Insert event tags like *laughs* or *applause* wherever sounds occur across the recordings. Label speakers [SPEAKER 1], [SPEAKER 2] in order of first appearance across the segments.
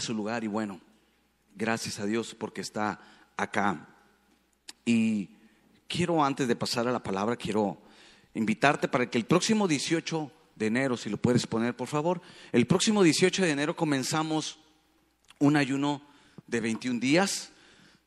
[SPEAKER 1] su lugar y bueno, gracias a Dios porque está acá. Y quiero antes de pasar a la palabra, quiero invitarte para que el próximo 18 de enero, si lo puedes poner por favor, el próximo 18 de enero comenzamos un ayuno de 21 días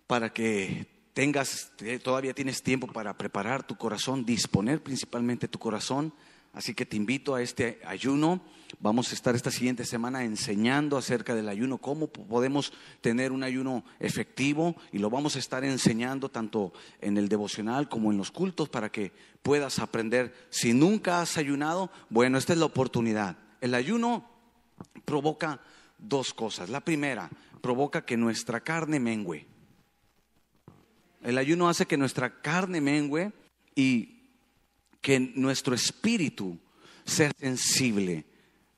[SPEAKER 1] para que tengas, todavía tienes tiempo para preparar tu corazón, disponer principalmente tu corazón. Así que te invito a este ayuno. Vamos a estar esta siguiente semana enseñando acerca del ayuno, cómo podemos tener un ayuno efectivo y lo vamos a estar enseñando tanto en el devocional como en los cultos para que puedas aprender. Si nunca has ayunado, bueno, esta es la oportunidad. El ayuno provoca dos cosas. La primera, provoca que nuestra carne mengüe. El ayuno hace que nuestra carne mengüe y que nuestro espíritu sea sensible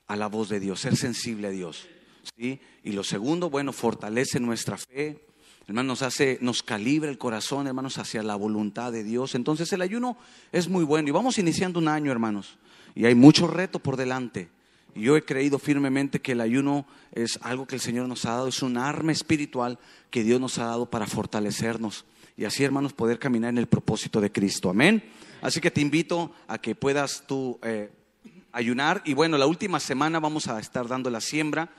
[SPEAKER 1] a la voz de Dios, ser sensible a Dios. ¿sí? Y lo segundo, bueno, fortalece nuestra fe, hermanos, nos hace, nos calibra el corazón, hermanos, hacia la voluntad de Dios. Entonces el ayuno es muy bueno y vamos iniciando un año, hermanos, y hay mucho reto por delante. Y yo he creído firmemente que el ayuno es algo que el Señor nos ha dado, es un arma espiritual que Dios nos ha dado para fortalecernos y así, hermanos, poder caminar en el propósito de Cristo. Amén. Así que te invito a que puedas tú eh, ayunar. Y bueno, la última semana vamos a estar dando la siembra.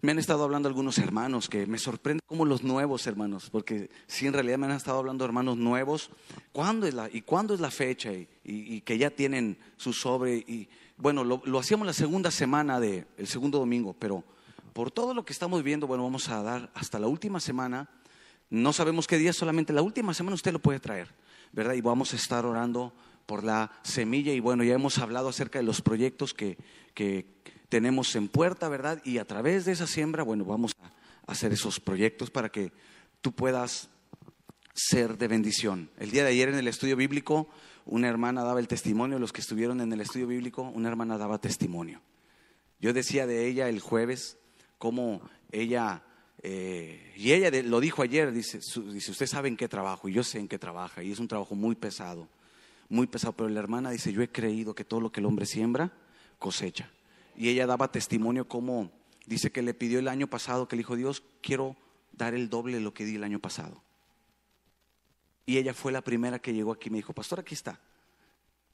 [SPEAKER 1] Me han estado hablando algunos hermanos que me sorprende como los nuevos hermanos, porque sí, en realidad me han estado hablando hermanos nuevos. ¿Cuándo es la, ¿Y cuándo es la fecha? Y, que ya tienen su sobre. Y bueno, lo, hacíamos la segunda semana del el segundo domingo, pero por todo lo que estamos viendo, bueno, vamos a dar hasta la última semana no sabemos qué día, solamente la última semana usted lo puede traer, ¿verdad? Y vamos a estar orando por la semilla y bueno, ya hemos hablado acerca de los proyectos que, tenemos en puerta, ¿verdad? Y a través de esa siembra, bueno, vamos a hacer esos proyectos para que tú puedas ser de bendición. El día de ayer en el estudio bíblico, una hermana daba el testimonio, los que estuvieron en el estudio bíblico, una hermana daba testimonio. Yo decía de ella el jueves cómo ella eh, y ella lo dijo ayer, dice, dice, usted sabe en qué trabajo, y yo sé en qué trabaja, y es un trabajo muy pesado, muy pesado, pero la hermana dice, yo he creído que todo lo que el hombre siembra, cosecha. Y ella daba testimonio como, dice que le pidió el año pasado, que le dijo, Dios, quiero dar el doble de lo que di el año pasado. Y ella fue la primera que llegó aquí y me dijo, pastor, aquí está.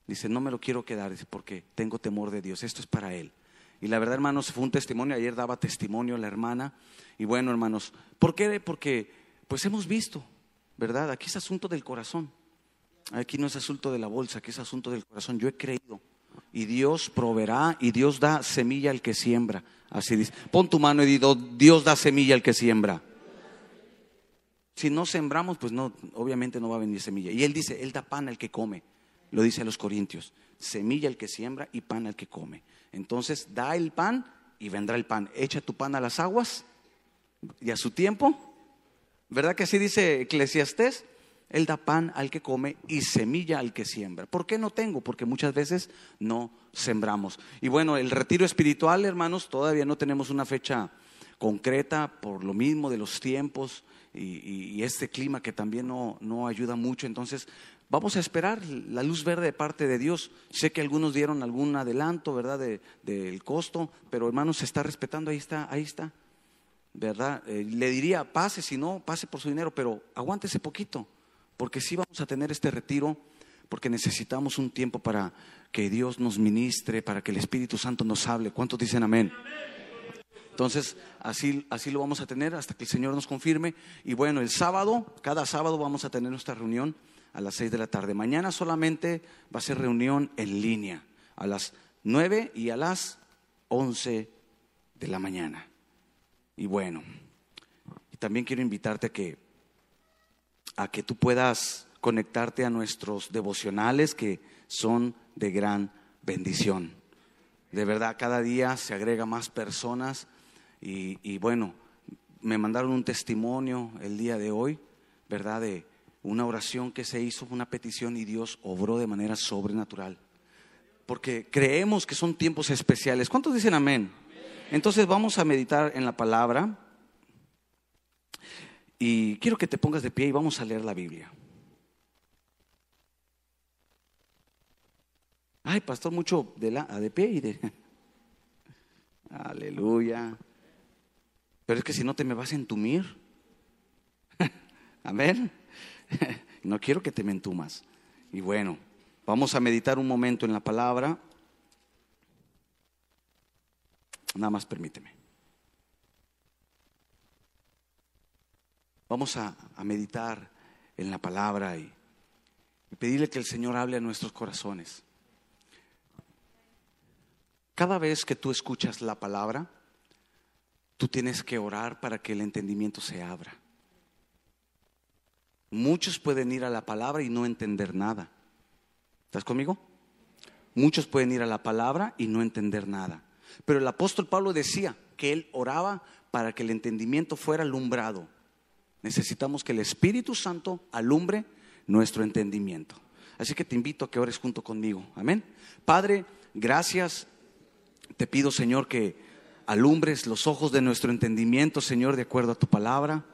[SPEAKER 1] Dice, no me lo quiero quedar, dice, porque tengo temor de Dios, esto es para él. Y la verdad, hermanos, fue un testimonio. Ayer daba testimonio la hermana. Y bueno, hermanos, ¿por qué? Porque pues hemos visto, ¿verdad? Aquí es asunto del corazón. Aquí no es asunto de la bolsa, aquí es asunto del corazón. Yo he creído. Y Dios proveerá y Dios da semilla al que siembra. Así dice. Pon tu mano y di, Dios da semilla al que siembra. Si no sembramos, pues no, obviamente no va a venir semilla. Y Él dice, Él da pan al que come. Lo dice a los Corintios. Semilla al que siembra y pan al que come. Entonces da el pan y vendrá el pan. Echa tu pan a las aguas y a su tiempo. ¿Verdad que así dice Eclesiastés? Él da pan al que come y semilla al que siembra. ¿Por qué no tengo? Porque muchas veces no sembramos. Y bueno, el retiro espiritual, hermanos, todavía no tenemos una fecha concreta por lo mismo de los tiempos y, este clima que también no, no ayuda mucho. Entonces, Vamos a esperar la luz verde de parte de Dios. Sé que algunos dieron algún adelanto, ¿verdad?, del costo, pero hermano, se está respetando, ahí está, ahí está, ¿verdad? Eh, le diría, pase, si no, pase por su dinero, pero aguántese poquito, porque sí vamos a tener este retiro, porque necesitamos un tiempo para que Dios nos ministre, para que el Espíritu Santo nos hable. ¿Cuántos dicen amén? Entonces, así, así lo vamos a tener hasta que el Señor nos confirme. Y bueno, el sábado, cada sábado vamos a tener nuestra reunión a las 6 de la tarde. Mañana solamente va a ser reunión en línea a las 9 y a las 11 de la mañana. Y bueno, también quiero invitarte a que, a que tú puedas conectarte a nuestros devocionales que son de gran bendición. De verdad, cada día se agrega más personas y, y bueno, me mandaron un testimonio el día de hoy, ¿verdad? De, una oración que se hizo, una petición y Dios obró de manera sobrenatural. Porque creemos que son tiempos especiales. ¿Cuántos dicen amén? Entonces vamos a meditar en la palabra y quiero que te pongas de pie y vamos a leer la Biblia. Ay, pastor, mucho de, la, de pie y de... *laughs* Aleluya. Pero es que si no te me vas a entumir. *laughs* Amén. *laughs* no quiero que te me entumas. Y bueno, vamos a meditar un momento en la palabra. Nada más permíteme. Vamos a, meditar en la palabra y, y pedirle que el Señor hable a nuestros corazones. Cada vez que tú escuchas la palabra, tú tienes que orar para que el entendimiento se abra. Muchos pueden ir a la palabra y no entender nada. ¿Estás conmigo? Muchos pueden ir a la palabra y no entender nada. Pero el apóstol Pablo decía que él oraba para que el entendimiento fuera alumbrado. Necesitamos que el Espíritu Santo alumbre nuestro entendimiento. Así que te invito a que ores junto conmigo. Amén. Padre, gracias. Te pido, Señor, que alumbres los ojos de nuestro entendimiento, Señor, de acuerdo a tu palabra.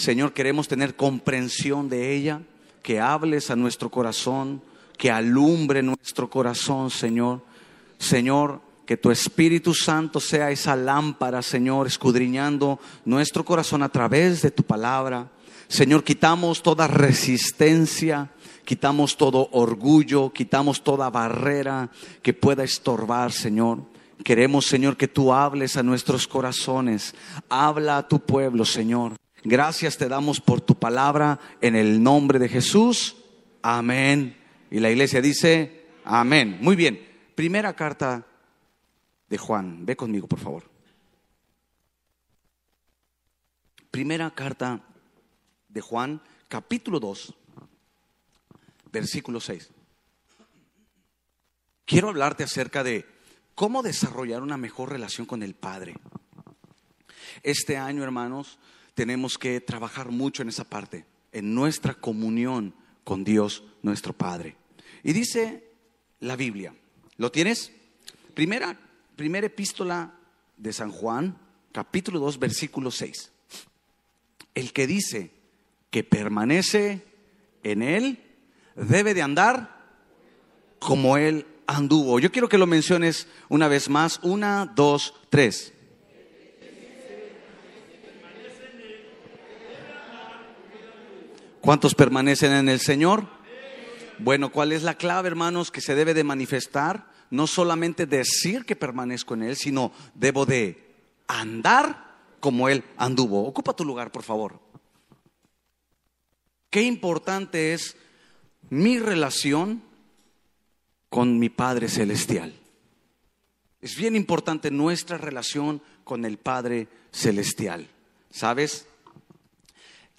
[SPEAKER 1] Señor, queremos tener comprensión de ella, que hables a nuestro corazón, que alumbre nuestro corazón, Señor. Señor, que tu Espíritu Santo sea esa lámpara, Señor, escudriñando nuestro corazón a través de tu palabra. Señor, quitamos toda resistencia, quitamos todo orgullo, quitamos toda barrera que pueda estorbar, Señor. Queremos, Señor, que tú hables a nuestros corazones. Habla a tu pueblo, Señor. Gracias te damos por tu palabra en el nombre de Jesús. Amén. Y la iglesia dice, amén. Muy bien. Primera carta de Juan. Ve conmigo, por favor. Primera carta de Juan, capítulo 2, versículo 6. Quiero hablarte acerca de cómo desarrollar una mejor relación con el Padre. Este año, hermanos, tenemos que trabajar mucho en esa parte, en nuestra comunión con Dios, nuestro Padre. Y dice la Biblia, ¿lo tienes? Primera primera epístola de San Juan, capítulo 2, versículo 6. El que dice que permanece en él, debe de andar como él anduvo. Yo quiero que lo menciones una vez más. Una, dos, tres. ¿Cuántos permanecen en el Señor? Bueno, ¿cuál es la clave, hermanos, que se debe de manifestar? no solamente decir que permanezco en Él, sino debo de andar como Él anduvo. Ocupa tu lugar, por favor. Qué importante es mi relación con mi Padre Celestial. Es bien importante nuestra relación con el Padre Celestial. ¿Sabes?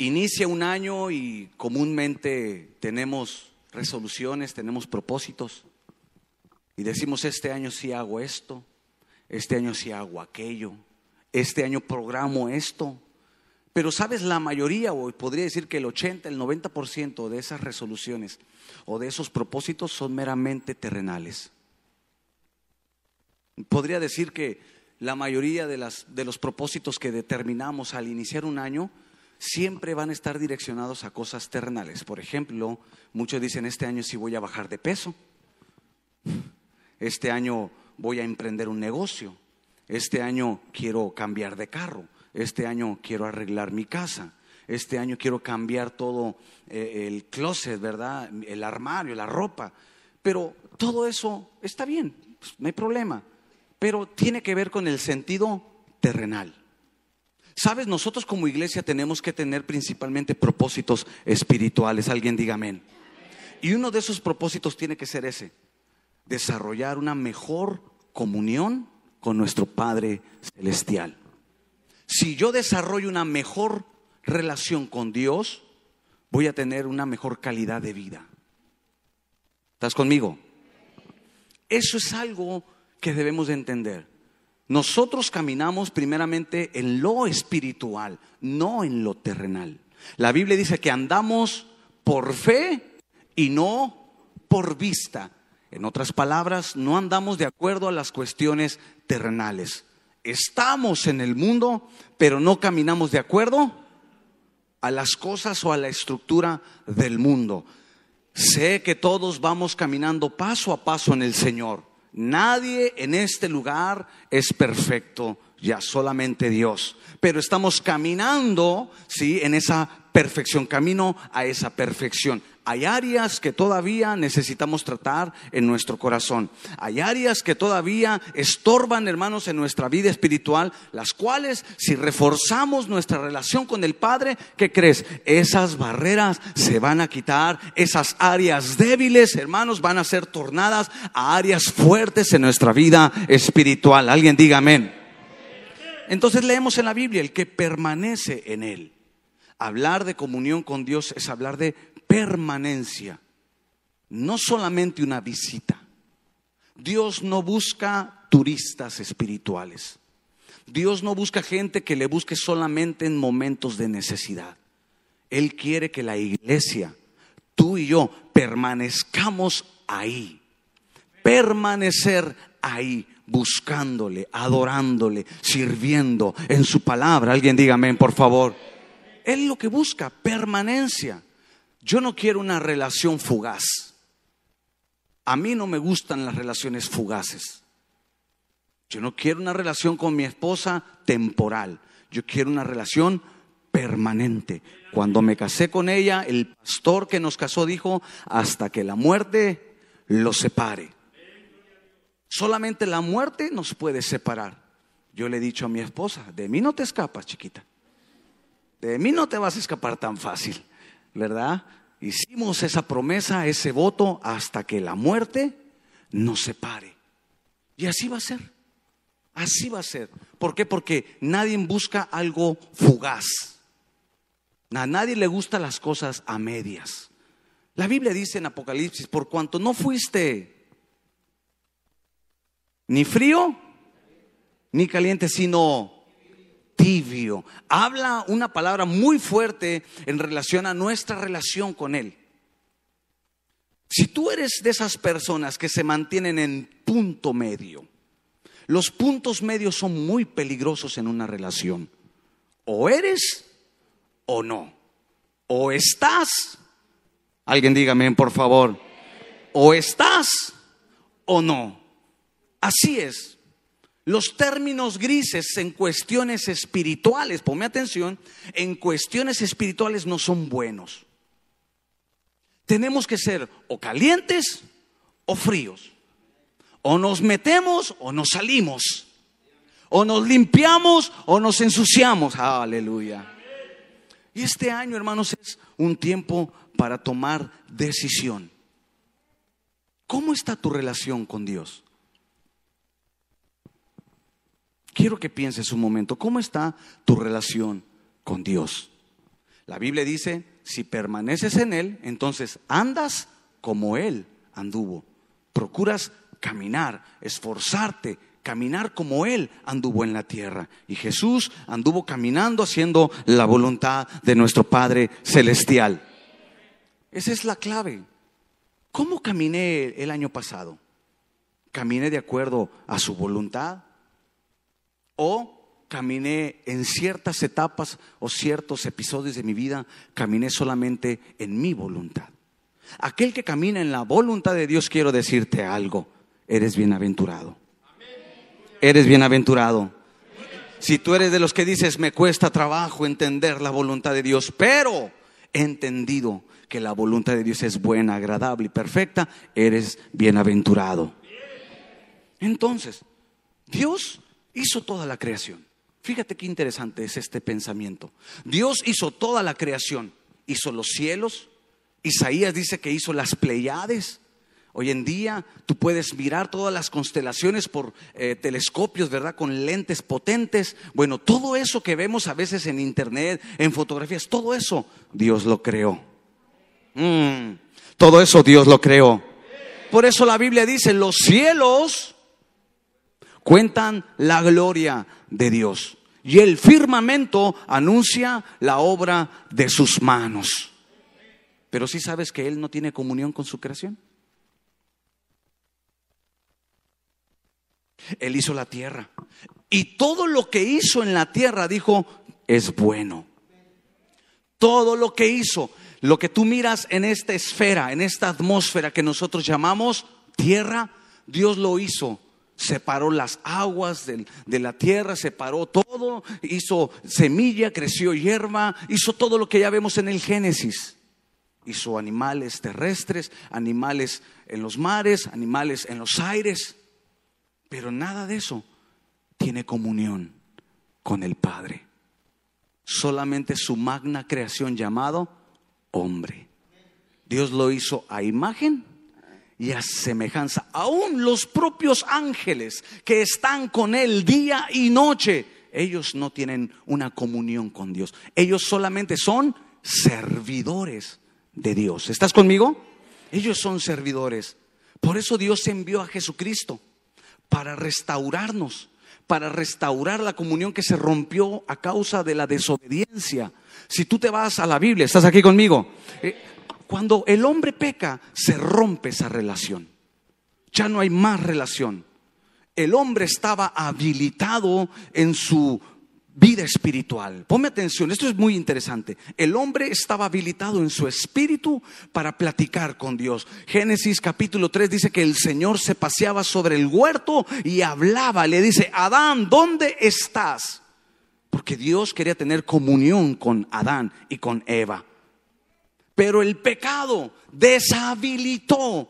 [SPEAKER 1] Inicia un año y comúnmente tenemos resoluciones, tenemos propósitos. Y decimos, este año sí hago esto, este año sí hago aquello, este año programo esto. Pero sabes, la mayoría, o podría decir que el 80, el 90% de esas resoluciones o de esos propósitos son meramente terrenales. Podría decir que la mayoría de, las, de los propósitos que determinamos al iniciar un año siempre van a estar direccionados a cosas terrenales. Por ejemplo, muchos dicen, este año sí voy a bajar de peso este año voy a emprender un negocio, este año quiero cambiar de carro, este año quiero arreglar mi casa, este año quiero cambiar todo eh, el closet, ¿verdad? El armario, la ropa. Pero todo eso está bien, pues, no hay problema, pero tiene que ver con el sentido terrenal. Sabes, nosotros como iglesia tenemos que tener principalmente propósitos espirituales. Alguien diga amén. Y uno de esos propósitos tiene que ser ese, desarrollar una mejor comunión con nuestro Padre Celestial. Si yo desarrollo una mejor relación con Dios, voy a tener una mejor calidad de vida. ¿Estás conmigo? Eso es algo que debemos de entender. Nosotros caminamos primeramente en lo espiritual, no en lo terrenal. La Biblia dice que andamos por fe y no por vista. En otras palabras, no andamos de acuerdo a las cuestiones terrenales. Estamos en el mundo, pero no caminamos de acuerdo a las cosas o a la estructura del mundo. Sé que todos vamos caminando paso a paso en el Señor. Nadie en este lugar es perfecto, ya solamente Dios. Pero estamos caminando, sí, en esa perfección, camino a esa perfección. Hay áreas que todavía necesitamos tratar en nuestro corazón. Hay áreas que todavía estorban, hermanos, en nuestra vida espiritual, las cuales, si reforzamos nuestra relación con el Padre, ¿qué crees? Esas barreras se van a quitar, esas áreas débiles, hermanos, van a ser tornadas a áreas fuertes en nuestra vida espiritual. Alguien diga amén. Entonces leemos en la Biblia el que permanece en él. Hablar de comunión con Dios es hablar de permanencia, no solamente una visita. Dios no busca turistas espirituales. Dios no busca gente que le busque solamente en momentos de necesidad. Él quiere que la iglesia, tú y yo, permanezcamos ahí. Permanecer ahí, buscándole, adorándole, sirviendo en su palabra. Alguien dígame, por favor. Él lo que busca, permanencia. Yo no quiero una relación fugaz. A mí no me gustan las relaciones fugaces. Yo no quiero una relación con mi esposa temporal. Yo quiero una relación permanente. Cuando me casé con ella, el pastor que nos casó dijo, hasta que la muerte los separe. Solamente la muerte nos puede separar. Yo le he dicho a mi esposa, de mí no te escapas, chiquita. De mí no te vas a escapar tan fácil. ¿Verdad? Hicimos esa promesa, ese voto, hasta que la muerte nos separe. Y así va a ser. Así va a ser. ¿Por qué? Porque nadie busca algo fugaz. A nadie le gustan las cosas a medias. La Biblia dice en Apocalipsis, por cuanto no fuiste ni frío ni caliente, sino tibio. Habla una palabra muy fuerte en relación a nuestra relación con Él. Si tú eres de esas personas que se mantienen en punto medio, los puntos medios son muy peligrosos en una relación. O eres o no. O estás, alguien dígame por favor, o estás o no. Así es los términos grises en cuestiones espirituales, ponme atención, en cuestiones espirituales no son buenos. Tenemos que ser o calientes o fríos. O nos metemos o nos salimos. O nos limpiamos o nos ensuciamos. Aleluya. Y este año, hermanos, es un tiempo para tomar decisión. ¿Cómo está tu relación con Dios? Quiero que pienses un momento, ¿cómo está tu relación con Dios? La Biblia dice, si permaneces en Él, entonces andas como Él anduvo. Procuras caminar, esforzarte, caminar como Él anduvo en la tierra. Y Jesús anduvo caminando haciendo la voluntad de nuestro Padre Celestial. Esa es la clave. ¿Cómo caminé el año pasado? ¿Caminé de acuerdo a su voluntad? O caminé en ciertas etapas o ciertos episodios de mi vida, caminé solamente en mi voluntad. Aquel que camina en la voluntad de Dios, quiero decirte algo, eres bienaventurado. Eres bienaventurado. Si tú eres de los que dices, me cuesta trabajo entender la voluntad de Dios, pero he entendido que la voluntad de Dios es buena, agradable y perfecta, eres bienaventurado. Entonces, Dios hizo toda la creación. Fíjate qué interesante es este pensamiento. Dios hizo toda la creación, hizo los cielos. Isaías dice que hizo las Pleiades. Hoy en día tú puedes mirar todas las constelaciones por eh, telescopios, ¿verdad? Con lentes potentes. Bueno, todo eso que vemos a veces en internet, en fotografías, todo eso Dios lo creó. Mm, todo eso Dios lo creó. Por eso la Biblia dice, los cielos cuentan la gloria de Dios. Y el firmamento anuncia la obra de sus manos. Pero si sabes que Él no tiene comunión con su creación. Él hizo la tierra. Y todo lo que hizo en la tierra, dijo, es bueno. Todo lo que hizo, lo que tú miras en esta esfera, en esta atmósfera que nosotros llamamos tierra, Dios lo hizo. Separó las aguas de la tierra, separó todo, hizo semilla, creció hierba, hizo todo lo que ya vemos en el Génesis. Hizo animales terrestres, animales en los mares, animales en los aires, pero nada de eso tiene comunión con el Padre. Solamente su magna creación llamado hombre. Dios lo hizo a imagen y a semejanza. Aún los propios ángeles que están con él día y noche, ellos no tienen una comunión con Dios. Ellos solamente son servidores de Dios. ¿Estás conmigo? Ellos son servidores. Por eso Dios envió a Jesucristo para restaurarnos, para restaurar la comunión que se rompió a causa de la desobediencia. Si tú te vas a la Biblia, ¿estás aquí conmigo? Eh, cuando el hombre peca, se rompe esa relación. Ya no hay más relación. El hombre estaba habilitado en su vida espiritual. Ponme atención, esto es muy interesante. El hombre estaba habilitado en su espíritu para platicar con Dios. Génesis capítulo 3 dice que el Señor se paseaba sobre el huerto y hablaba. Le dice, Adán, ¿dónde estás? Porque Dios quería tener comunión con Adán y con Eva. Pero el pecado deshabilitó,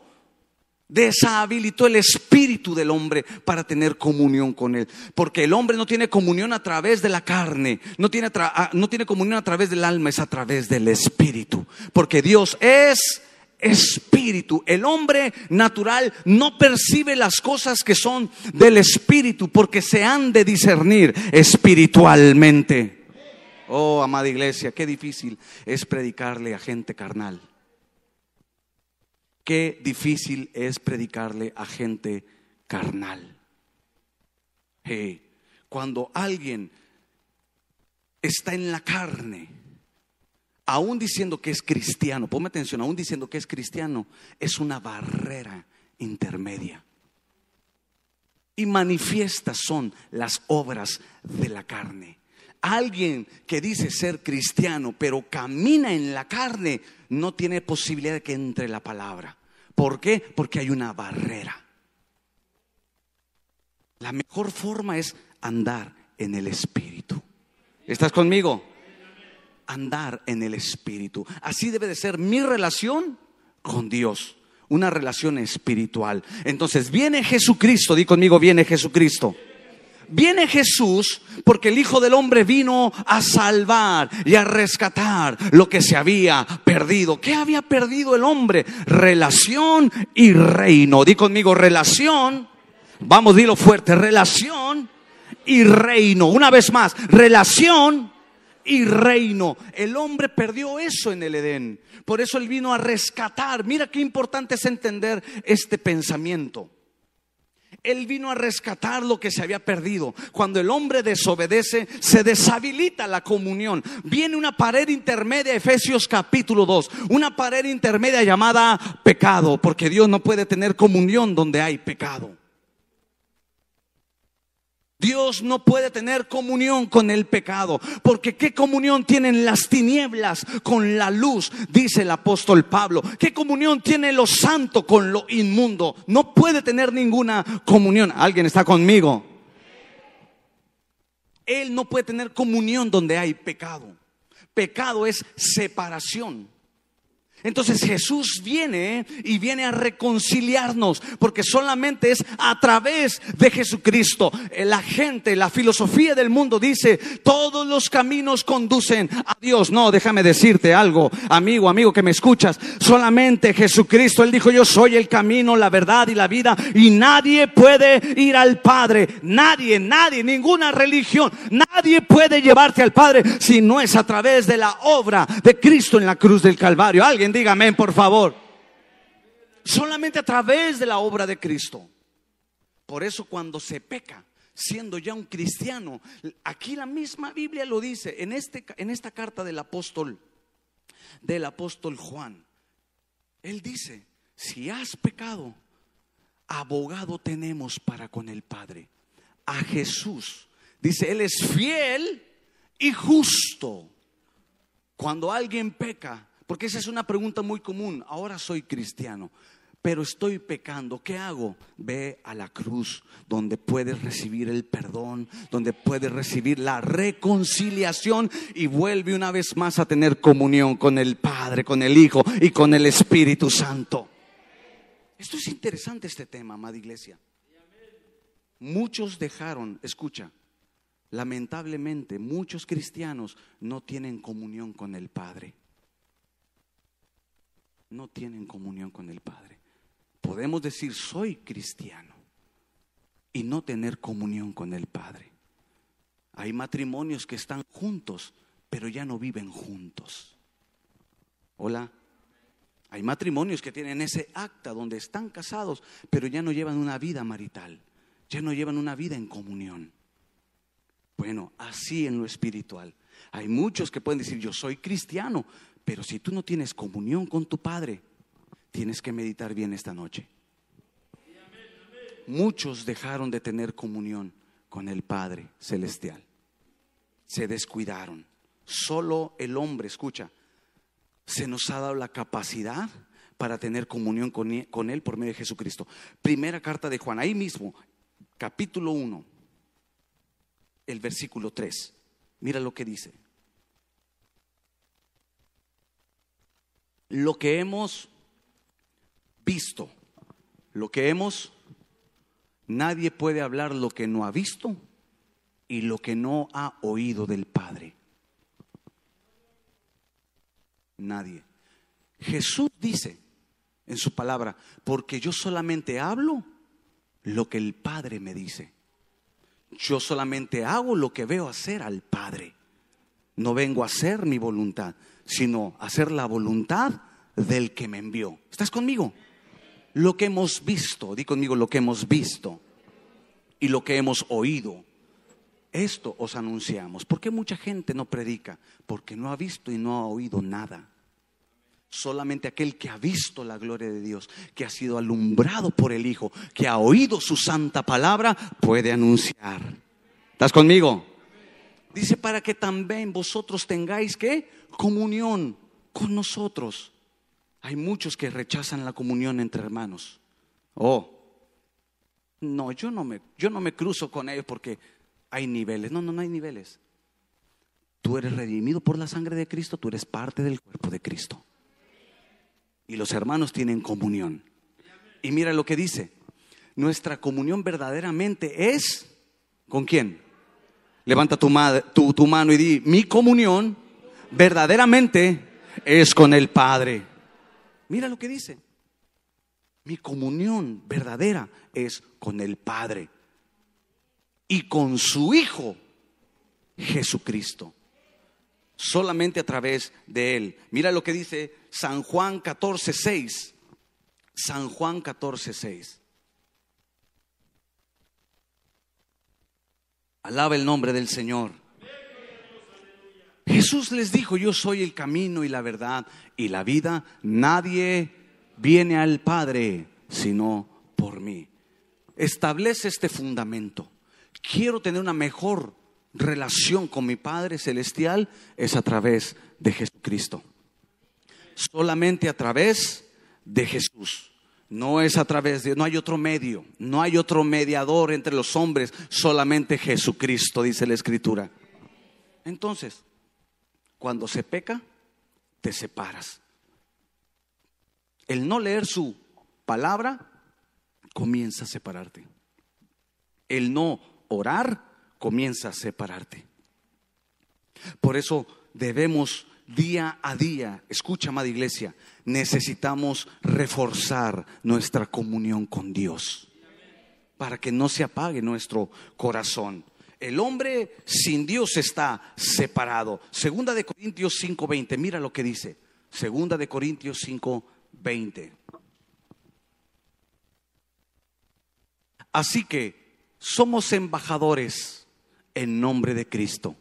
[SPEAKER 1] deshabilitó el espíritu del hombre para tener comunión con él. Porque el hombre no tiene comunión a través de la carne, no tiene, ah, no tiene comunión a través del alma, es a través del espíritu. Porque Dios es espíritu. El hombre natural no percibe las cosas que son del espíritu porque se han de discernir espiritualmente. Oh, amada iglesia, qué difícil es predicarle a gente carnal. Qué difícil es predicarle a gente carnal. cuando alguien está en la carne, aún diciendo que es cristiano, ponme atención, aún diciendo que es cristiano, es una barrera intermedia. Y manifiestas son las obras de la carne. Alguien que dice ser cristiano, pero camina en la carne, no tiene posibilidad de que entre la palabra. ¿Por qué? Porque hay una barrera. La mejor forma es andar en el Espíritu. ¿Estás conmigo? Andar en el Espíritu. Así debe de ser mi relación con Dios. Una relación espiritual. Entonces viene Jesucristo, di conmigo, viene Jesucristo viene Jesús porque el Hijo del Hombre vino a salvar y a rescatar lo que se había perdido. ¿Qué había perdido el hombre? Relación y reino. Di conmigo, relación. Vamos, dilo fuerte, relación y reino. Una vez más, relación y reino. El hombre perdió eso en el Edén. Por eso él vino a rescatar. Mira qué importante es entender este pensamiento. Él vino a rescatar lo que se había perdido. Cuando el hombre desobedece, se deshabilita la comunión. Viene una pared intermedia, Efesios capítulo 2, una pared intermedia llamada pecado, porque Dios no puede tener comunión donde hay pecado. Dios no puede tener comunión con el pecado, porque ¿qué comunión tienen las tinieblas con la luz? Dice el apóstol Pablo. ¿Qué comunión tiene lo santo con lo inmundo? No puede tener ninguna comunión. ¿Alguien está conmigo? Él no puede tener comunión donde hay pecado. Pecado es separación. Entonces Jesús viene y viene a reconciliarnos, porque solamente es a través de Jesucristo. Eh, la gente, la filosofía del mundo dice, todos los caminos conducen a Dios. No, déjame decirte algo, amigo, amigo que me escuchas. Solamente Jesucristo, Él dijo, yo soy el camino, la verdad y la vida, y nadie puede ir al Padre. Nadie, nadie, ninguna religión, nadie puede llevarte al Padre si no es a través de la obra de Cristo en la cruz del Calvario. Alguien dígame, por favor. Solamente a través de la obra de Cristo. Por eso cuando se peca, siendo ya un cristiano, aquí la misma Biblia lo dice, en, este, en esta carta del apóstol, del apóstol Juan, él dice, si has pecado, abogado tenemos para con el Padre, a Jesús. Dice, Él es fiel y justo. Cuando alguien peca, porque esa es una pregunta muy común. Ahora soy cristiano, pero estoy pecando. ¿Qué hago? Ve a la cruz donde puedes recibir el perdón, donde puedes recibir la reconciliación y vuelve una vez más a tener comunión con el Padre, con el Hijo y con el Espíritu Santo. Esto es interesante este tema, amada iglesia. Muchos dejaron, escucha, lamentablemente muchos cristianos no tienen comunión con el Padre. No tienen comunión con el Padre podemos decir soy cristiano y no tener comunión con el Padre. Hay matrimonios que están juntos, pero ya no viven juntos. Hola. Hay matrimonios que tienen ese acta donde están casados, pero ya no llevan una vida marital, ya no llevan una vida en comunión. Bueno, así en lo espiritual. Hay muchos que pueden decir, yo soy cristiano, pero si tú no tienes comunión con tu Padre, Tienes que meditar bien esta noche. Muchos dejaron de tener comunión con el Padre Celestial. Se descuidaron. Solo el hombre, escucha, se nos ha dado la capacidad para tener comunión con Él por medio de Jesucristo. Primera carta de Juan, ahí mismo, capítulo 1, el versículo 3. Mira lo que dice. Lo que hemos visto, lo que hemos, nadie puede hablar lo que no ha visto y lo que no ha oído del Padre. Nadie. Jesús dice en su palabra, porque yo solamente hablo lo que el Padre me dice. Yo solamente hago lo que veo hacer al Padre. No vengo a hacer mi voluntad, sino hacer la voluntad del que me envió. ¿Estás conmigo? lo que hemos visto, di conmigo lo que hemos visto y lo que hemos oído. Esto os anunciamos. ¿Por qué mucha gente no predica? Porque no ha visto y no ha oído nada. Solamente aquel que ha visto la gloria de Dios, que ha sido alumbrado por el Hijo, que ha oído su santa palabra, puede anunciar. ¿Estás conmigo? Dice, para que también vosotros tengáis que comunión con nosotros. Hay muchos que rechazan la comunión entre hermanos. Oh, no, yo no me, yo no me cruzo con ellos porque hay niveles. No, no, no hay niveles. Tú eres redimido por la sangre de Cristo, tú eres parte del cuerpo de Cristo. Y los hermanos tienen comunión. Y mira lo que dice. Nuestra comunión verdaderamente es ¿con quién? Levanta tu, mano y di, mi comunión verdaderamente es con el Padre. Mira lo que dice. Mi comunión verdadera es con el Padre y con su Hijo, Jesucristo. Solamente a través de Él. Mira lo que dice San Juan 14, 6. San Juan 14, 6. Alaba el nombre del Señor. Jesús les dijo, yo soy el camino y la verdad y la vida. Nadie viene al Padre sino por mí. Establece este fundamento. Quiero tener una mejor relación con mi Padre Celestial es a través de Jesucristo. Solamente a través de Jesús. No es a través de, no hay otro medio, no hay otro mediador entre los hombres, solamente Jesucristo, dice la Escritura. Entonces, cuando se peca, te separas. El no leer su palabra comienza a separarte. El no orar comienza a separarte. Por eso debemos día a día, escucha, amada iglesia, necesitamos reforzar nuestra comunión con Dios para que no se apague nuestro corazón el hombre sin Dios está separado. Segunda de Corintios 5:20, mira lo que dice. Segunda de Corintios 5:20. Así que somos embajadores en nombre de Cristo.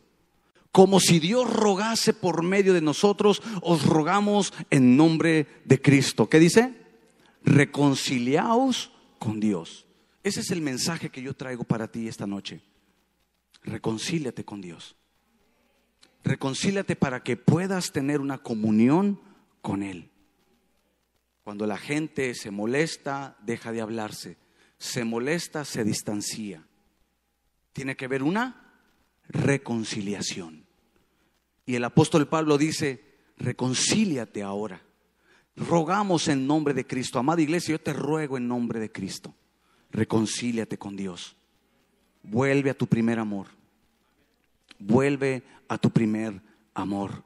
[SPEAKER 1] Como si Dios rogase por medio de nosotros, os rogamos en nombre de Cristo. ¿Qué dice? Reconciliaos con Dios. Ese es el mensaje que yo traigo para ti esta noche reconcíliate con Dios. Reconcíliate para que puedas tener una comunión con Él. Cuando la gente se molesta, deja de hablarse. Se molesta, se distancia. Tiene que haber una reconciliación. Y el apóstol Pablo dice, reconcíliate ahora. Rogamos en nombre de Cristo. Amada iglesia, yo te ruego en nombre de Cristo. Reconcíliate con Dios. Vuelve a tu primer amor. Vuelve a tu primer amor.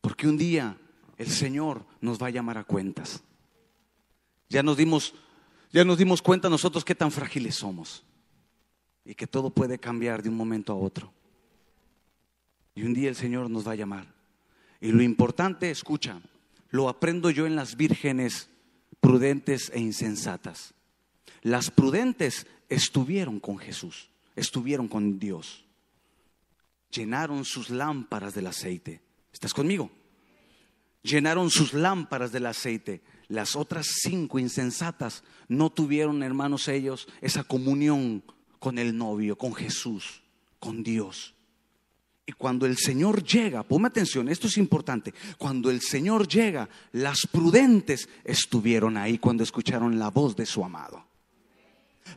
[SPEAKER 1] Porque un día el Señor nos va a llamar a cuentas. Ya nos dimos, ya nos dimos cuenta nosotros qué tan frágiles somos y que todo puede cambiar de un momento a otro. Y un día el Señor nos va a llamar. Y lo importante, escucha, lo aprendo yo en las vírgenes prudentes e insensatas. Las prudentes estuvieron con Jesús, estuvieron con Dios. Llenaron sus lámparas del aceite. ¿Estás conmigo? Llenaron sus lámparas del aceite. Las otras cinco insensatas no tuvieron, hermanos, ellos esa comunión con el novio, con Jesús, con Dios. Y cuando el Señor llega, ponme atención, esto es importante, cuando el Señor llega, las prudentes estuvieron ahí cuando escucharon la voz de su amado.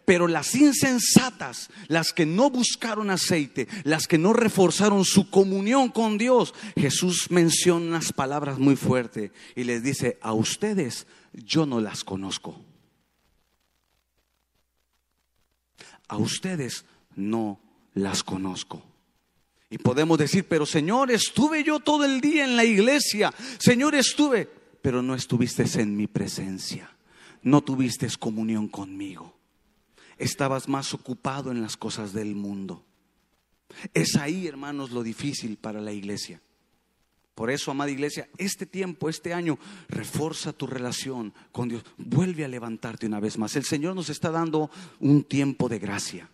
[SPEAKER 1] Pero las insensatas, las que no buscaron aceite, las que no reforzaron su comunión con Dios, Jesús menciona unas palabras muy fuertes y les dice, a ustedes yo no las conozco. A ustedes no las conozco. Y podemos decir, pero Señor, estuve yo todo el día en la iglesia. Señor, estuve, pero no estuviste en mi presencia. No tuviste comunión conmigo. Estabas más ocupado en las cosas del mundo. Es ahí, hermanos, lo difícil para la iglesia. Por eso, amada iglesia, este tiempo, este año, refuerza tu relación con Dios. Vuelve a levantarte una vez más. El Señor nos está dando un tiempo de gracia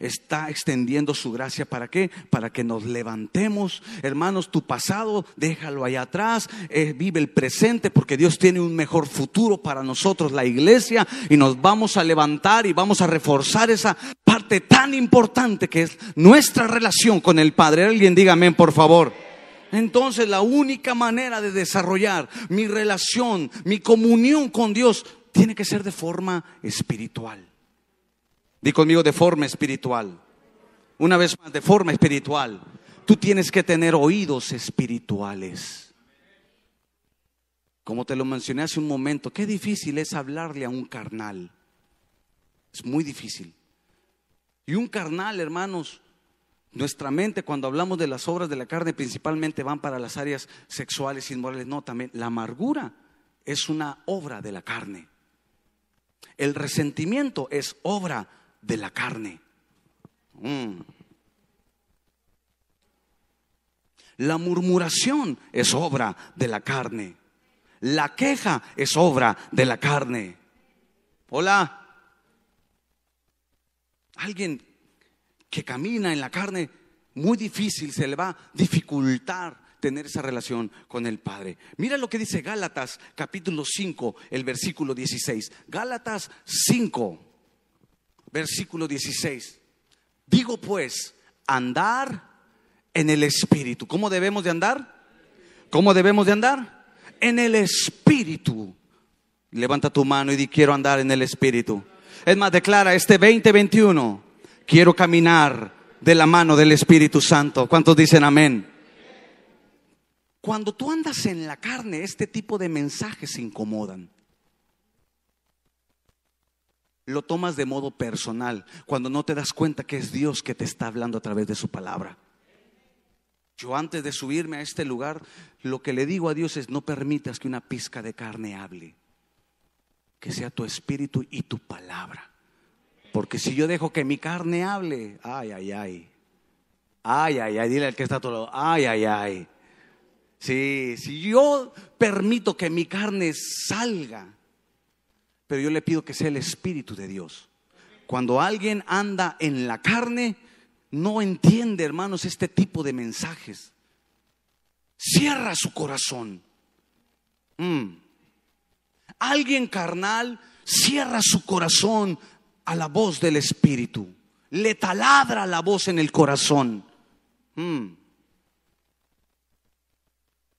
[SPEAKER 1] está extendiendo su gracia. ¿Para qué? Para que nos levantemos. Hermanos, tu pasado, déjalo allá atrás. Eh, vive el presente porque Dios tiene un mejor futuro para nosotros, la iglesia, y nos vamos a levantar y vamos a reforzar esa parte tan importante que es nuestra relación con el Padre. Alguien diga amén, por favor. Entonces la única manera de desarrollar mi relación, mi comunión con Dios, tiene que ser de forma espiritual. Di conmigo de forma espiritual. Una vez más, de forma espiritual. Tú tienes que tener oídos espirituales. Como te lo mencioné hace un momento, qué difícil es hablarle a un carnal. Es muy difícil. Y un carnal, hermanos, nuestra mente cuando hablamos de las obras de la carne principalmente van para las áreas sexuales y inmorales. No, también la amargura es una obra de la carne. El resentimiento es obra de la carne. Mm. La murmuración es obra de la carne. La queja es obra de la carne. Hola. Alguien que camina en la carne, muy difícil, se le va a dificultar tener esa relación con el Padre. Mira lo que dice Gálatas capítulo 5, el versículo 16. Gálatas 5 versículo 16. Digo pues, andar en el Espíritu. ¿Cómo debemos de andar? ¿Cómo debemos de andar? En el Espíritu. Levanta tu mano y di, quiero andar en el Espíritu. Es más, declara, este 2021, quiero caminar de la mano del Espíritu Santo. ¿Cuántos dicen amén? Cuando tú andas en la carne, este tipo de mensajes se incomodan lo tomas de modo personal, cuando no te das cuenta que es Dios que te está hablando a través de su palabra. Yo antes de subirme a este lugar, lo que le digo a Dios es, no permitas que una pizca de carne hable, que sea tu espíritu y tu palabra. Porque si yo dejo que mi carne hable, ay, ay, ay, ay, ay, ay, dile al que está a tu lado, ay, ay, ay. Sí, si yo permito que mi carne salga, pero yo le pido que sea el Espíritu de Dios. Cuando alguien anda en la carne, no entiende, hermanos, este tipo de mensajes. Cierra su corazón. Mm. Alguien carnal cierra su corazón a la voz del Espíritu. Le taladra la voz en el corazón. Mm.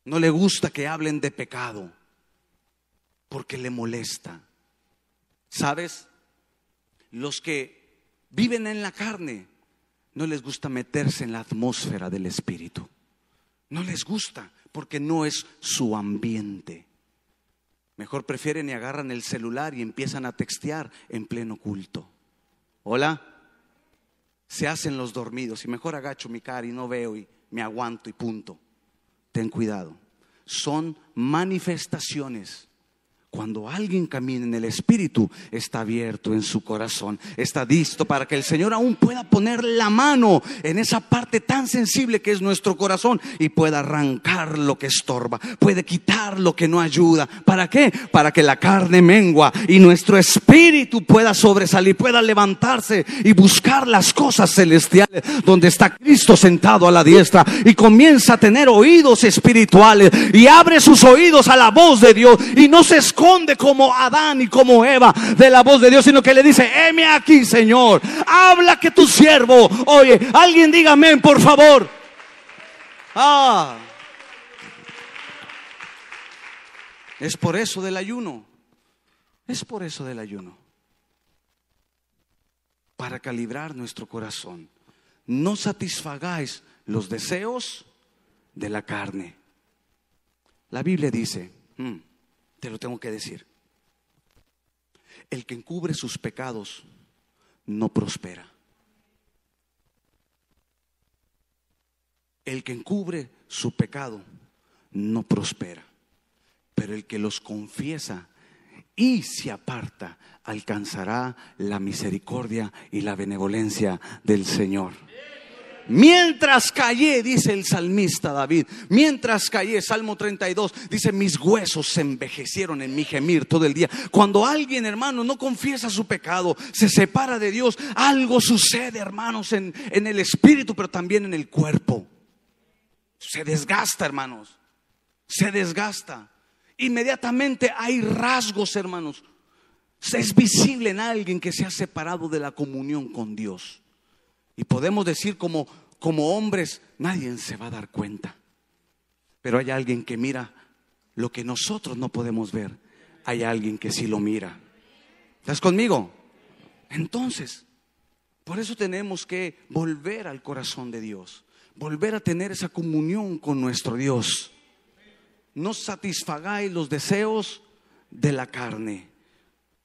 [SPEAKER 1] No le gusta que hablen de pecado. porque le molesta. ¿Sabes? Los que viven en la carne no les gusta meterse en la atmósfera del Espíritu. No les gusta porque no es su ambiente. Mejor prefieren y agarran el celular y empiezan a textear en pleno culto. Hola. Se hacen los dormidos y mejor agacho mi cara y no veo y me aguanto y punto. Ten cuidado. Son manifestaciones cuando alguien camina en el Espíritu, está abierto en su corazón, está listo para que el Señor aún pueda poner la mano en esa parte tan sensible que es nuestro corazón y pueda arrancar lo que estorba, puede quitar lo que no ayuda. ¿Para qué? Para que la carne mengua y nuestro espíritu pueda sobresalir, pueda levantarse y buscar las cosas celestiales donde está Cristo sentado a la diestra y comienza a tener oídos espirituales y abre sus oídos a la voz de Dios y no se esconde como Adán y como Eva de la voz de Dios, sino que le dice, heme aquí, Señor, habla que tu siervo, oye, alguien diga amén, por favor. Ah. Es por eso del ayuno. Es por eso del ayuno. Para calibrar nuestro corazón. No satisfagáis los deseos de la carne. La Biblia dice, hmm, te lo tengo que decir. El que encubre sus pecados no prospera. El que encubre su pecado no prospera. Pero el que los confiesa y se aparta alcanzará la misericordia y la benevolencia del Señor. Mientras callé, dice el salmista David, mientras callé, Salmo 32, dice, mis huesos se envejecieron en mi gemir todo el día. Cuando alguien, hermano, no confiesa su pecado, se separa de Dios, algo sucede, hermanos, en, en el espíritu, pero también en el cuerpo. Se desgasta, hermanos, se desgasta. Inmediatamente hay rasgos, hermanos. Es visible en alguien que se ha separado de la comunión con Dios. Y podemos decir como, como hombres, nadie se va a dar cuenta. Pero hay alguien que mira lo que nosotros no podemos ver. Hay alguien que sí lo mira. ¿Estás conmigo? Entonces, por eso tenemos que volver al corazón de Dios, volver a tener esa comunión con nuestro Dios. No satisfagáis los deseos de la carne.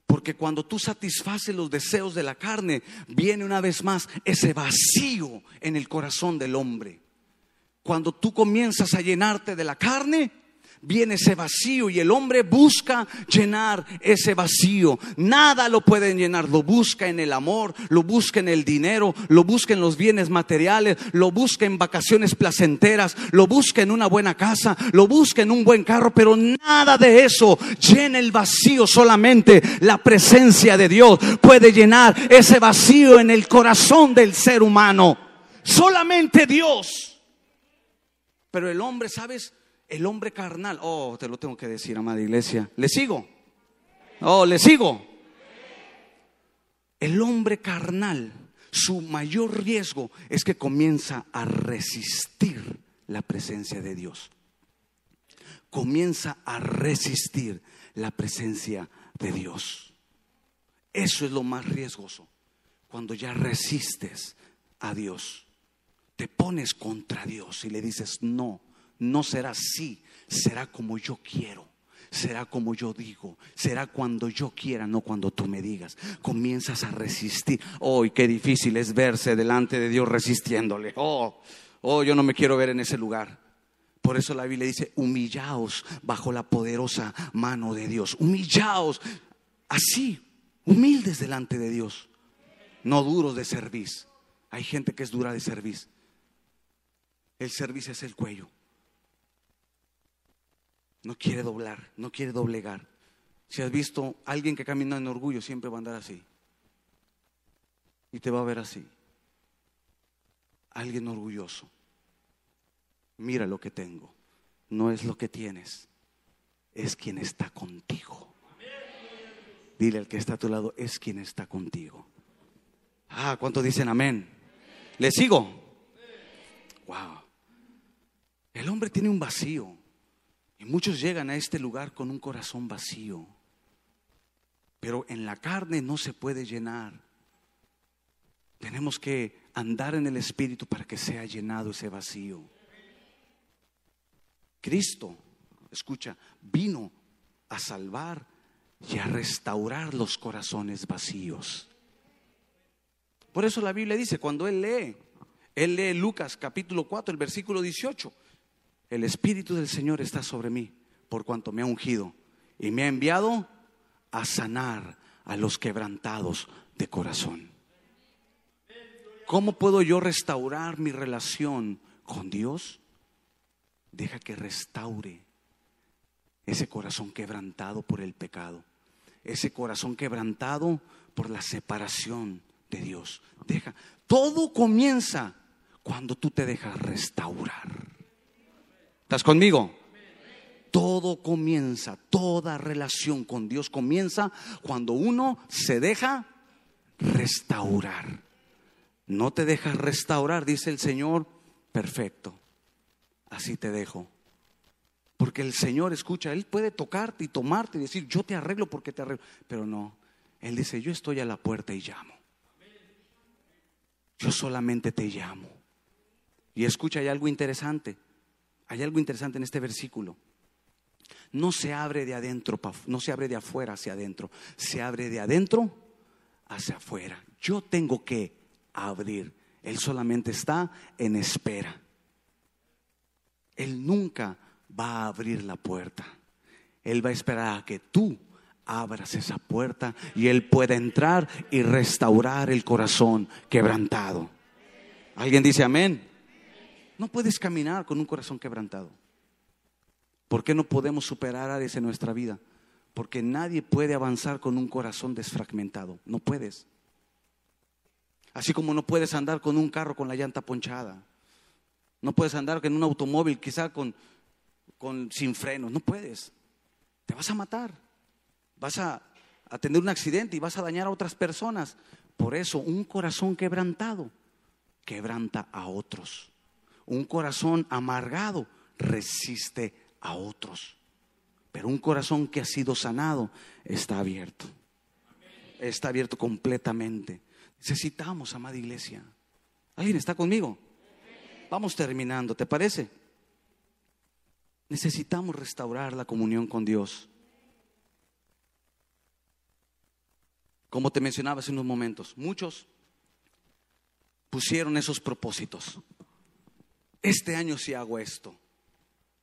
[SPEAKER 1] Porque cuando tú satisfaces los deseos de la carne, viene una vez más ese vacío en el corazón del hombre. Cuando tú comienzas a llenarte de la carne, viene ese vacío y el hombre busca llenar ese vacío. Nada lo puede llenar, lo busca en el amor, lo busca en el dinero, lo busca en los bienes materiales, lo busca en vacaciones placenteras, lo busca en una buena casa, lo busca en un buen carro, pero nada de eso llena el vacío, solamente la presencia de Dios puede llenar ese vacío en el corazón del ser humano. Solamente Dios. Pero el hombre, ¿sabes? El hombre carnal, oh, te lo tengo que decir, amada iglesia. ¿Le sigo? Oh, le sigo. El hombre carnal, su mayor riesgo es que comienza a resistir la presencia de Dios. Comienza a resistir la presencia de Dios. Eso es lo más riesgoso. Cuando ya resistes a Dios, te pones contra Dios y le dices, no, no será así, será como yo quiero. Será como yo digo, será cuando yo quiera, no cuando tú me digas. Comienzas a resistir. Oh, qué difícil es verse delante de Dios resistiéndole. Oh, oh, yo no me quiero ver en ese lugar. Por eso la Biblia dice, humillaos bajo la poderosa mano de Dios. Humillaos así, humildes delante de Dios. No duros de servicio. Hay gente que es dura de servicio. El servicio es el cuello. No quiere doblar, no quiere doblegar. Si has visto a alguien que camina en orgullo, siempre va a andar así. Y te va a ver así. Alguien orgulloso. Mira lo que tengo. No es lo que tienes, es quien está contigo. Dile al que está a tu lado, es quien está contigo. Ah, ¿cuántos dicen amén? ¿Le sigo? Wow. El hombre tiene un vacío. Y muchos llegan a este lugar con un corazón vacío. Pero en la carne no se puede llenar. Tenemos que andar en el Espíritu para que sea llenado ese vacío. Cristo, escucha, vino a salvar y a restaurar los corazones vacíos. Por eso la Biblia dice, cuando Él lee, Él lee Lucas capítulo 4, el versículo 18, el Espíritu del Señor está sobre mí, por cuanto me ha ungido y me ha enviado a sanar a los quebrantados de corazón. ¿Cómo puedo yo restaurar mi relación con Dios? Deja que restaure ese corazón quebrantado por el pecado, ese corazón quebrantado por la separación de Dios. Deja, todo comienza cuando tú te dejas restaurar. ¿Estás conmigo? Todo comienza, toda relación con Dios comienza cuando uno se deja restaurar. No te dejas restaurar, dice el Señor, perfecto. Así te dejo. Porque el Señor, escucha, Él puede tocarte y tomarte y decir, yo te arreglo porque te arreglo. Pero no, Él dice, yo estoy a la puerta y llamo. Yo solamente te llamo. Y escucha, hay algo interesante. Hay algo interesante en este versículo no se abre de adentro, no se abre de afuera hacia adentro, se abre de adentro hacia afuera. Yo tengo que abrir. Él solamente está en espera. Él nunca va a abrir la puerta. Él va a esperar a que tú abras esa puerta y Él pueda entrar y restaurar el corazón quebrantado. ¿Alguien dice amén? No puedes caminar con un corazón quebrantado. ¿Por qué no podemos superar áreas en nuestra vida? Porque nadie puede avanzar con un corazón desfragmentado. No puedes. Así como no puedes andar con un carro con la llanta ponchada. No puedes andar en un automóvil quizá con, con sin frenos. No puedes. Te vas a matar. Vas a, a tener un accidente y vas a dañar a otras personas. Por eso un corazón quebrantado quebranta a otros. Un corazón amargado resiste a otros. Pero un corazón que ha sido sanado está abierto. Está abierto completamente. Necesitamos, amada iglesia. ¿Alguien está conmigo? Vamos terminando, ¿te parece? Necesitamos restaurar la comunión con Dios. Como te mencionaba hace unos momentos, muchos pusieron esos propósitos. Este año sí hago esto.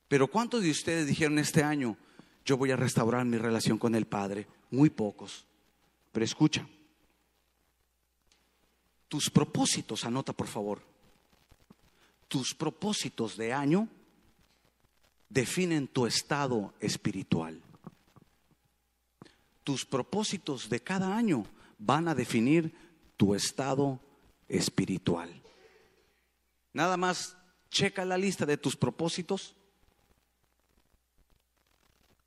[SPEAKER 1] Pero ¿cuántos de ustedes dijeron este año, yo voy a restaurar mi relación con el Padre? Muy pocos. Pero escucha, tus propósitos, anota por favor, tus propósitos de año definen tu estado espiritual. Tus propósitos de cada año van a definir tu estado espiritual. Nada más checa la lista de tus propósitos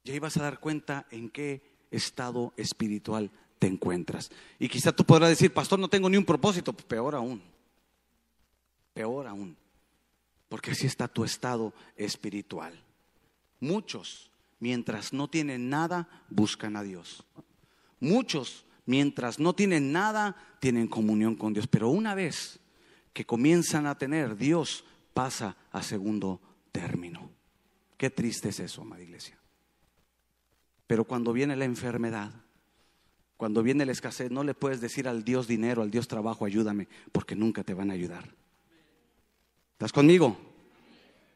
[SPEAKER 1] y ahí vas a dar cuenta en qué estado espiritual te encuentras. Y quizá tú podrás decir, pastor, no tengo ni un propósito. Pues peor aún, peor aún, porque así está tu estado espiritual. Muchos, mientras no tienen nada, buscan a Dios. Muchos, mientras no tienen nada, tienen comunión con Dios. Pero una vez que comienzan a tener, Dios pasa a segundo término. Qué triste es eso, amada iglesia. Pero cuando viene la enfermedad, cuando viene la escasez, no le puedes decir al Dios dinero, al Dios trabajo, ayúdame, porque nunca te van a ayudar. ¿Estás conmigo?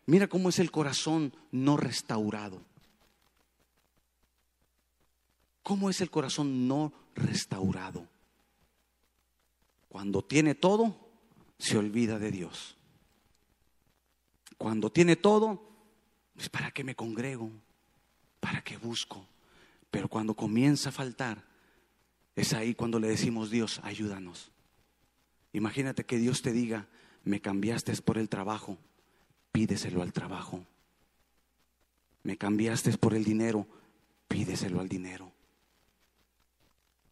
[SPEAKER 1] Mira cómo es el corazón no restaurado. ¿Cómo es el corazón no restaurado? Cuando tiene todo, se olvida de Dios. Cuando tiene todo, pues ¿para qué me congrego? ¿Para qué busco? Pero cuando comienza a faltar, es ahí cuando le decimos, Dios, ayúdanos. Imagínate que Dios te diga, me cambiaste por el trabajo, pídeselo al trabajo. Me cambiaste por el dinero, pídeselo al dinero.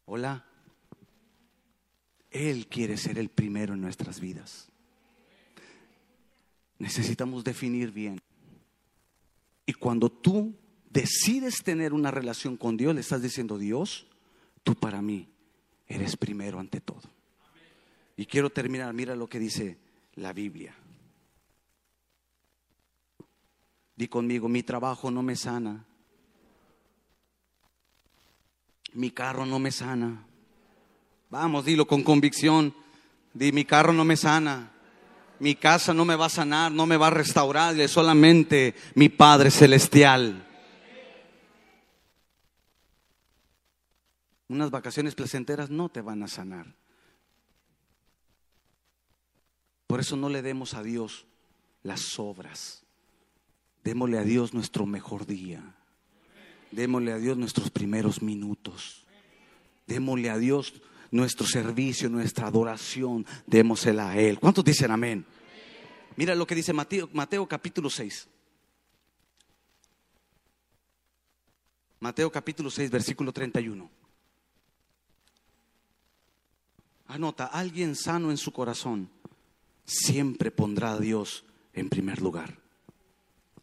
[SPEAKER 1] Hola. Él quiere ser el primero en nuestras vidas. Necesitamos definir bien. Y cuando tú decides tener una relación con Dios, le estás diciendo, Dios, tú para mí eres primero ante todo. Y quiero terminar, mira lo que dice la Biblia. Di conmigo, mi trabajo no me sana. Mi carro no me sana. Vamos, dilo con convicción. Di, mi carro no me sana. Mi casa no me va a sanar, no me va a restaurar, es solamente mi Padre Celestial. Unas vacaciones placenteras no te van a sanar. Por eso no le demos a Dios las obras. Démosle a Dios nuestro mejor día. Démosle a Dios nuestros primeros minutos. Démosle a Dios nuestro servicio, nuestra adoración. Démosela a Él. ¿Cuántos dicen amén? Mira lo que dice Mateo, Mateo capítulo 6. Mateo capítulo 6, versículo 31. Anota, alguien sano en su corazón siempre pondrá a Dios en primer lugar.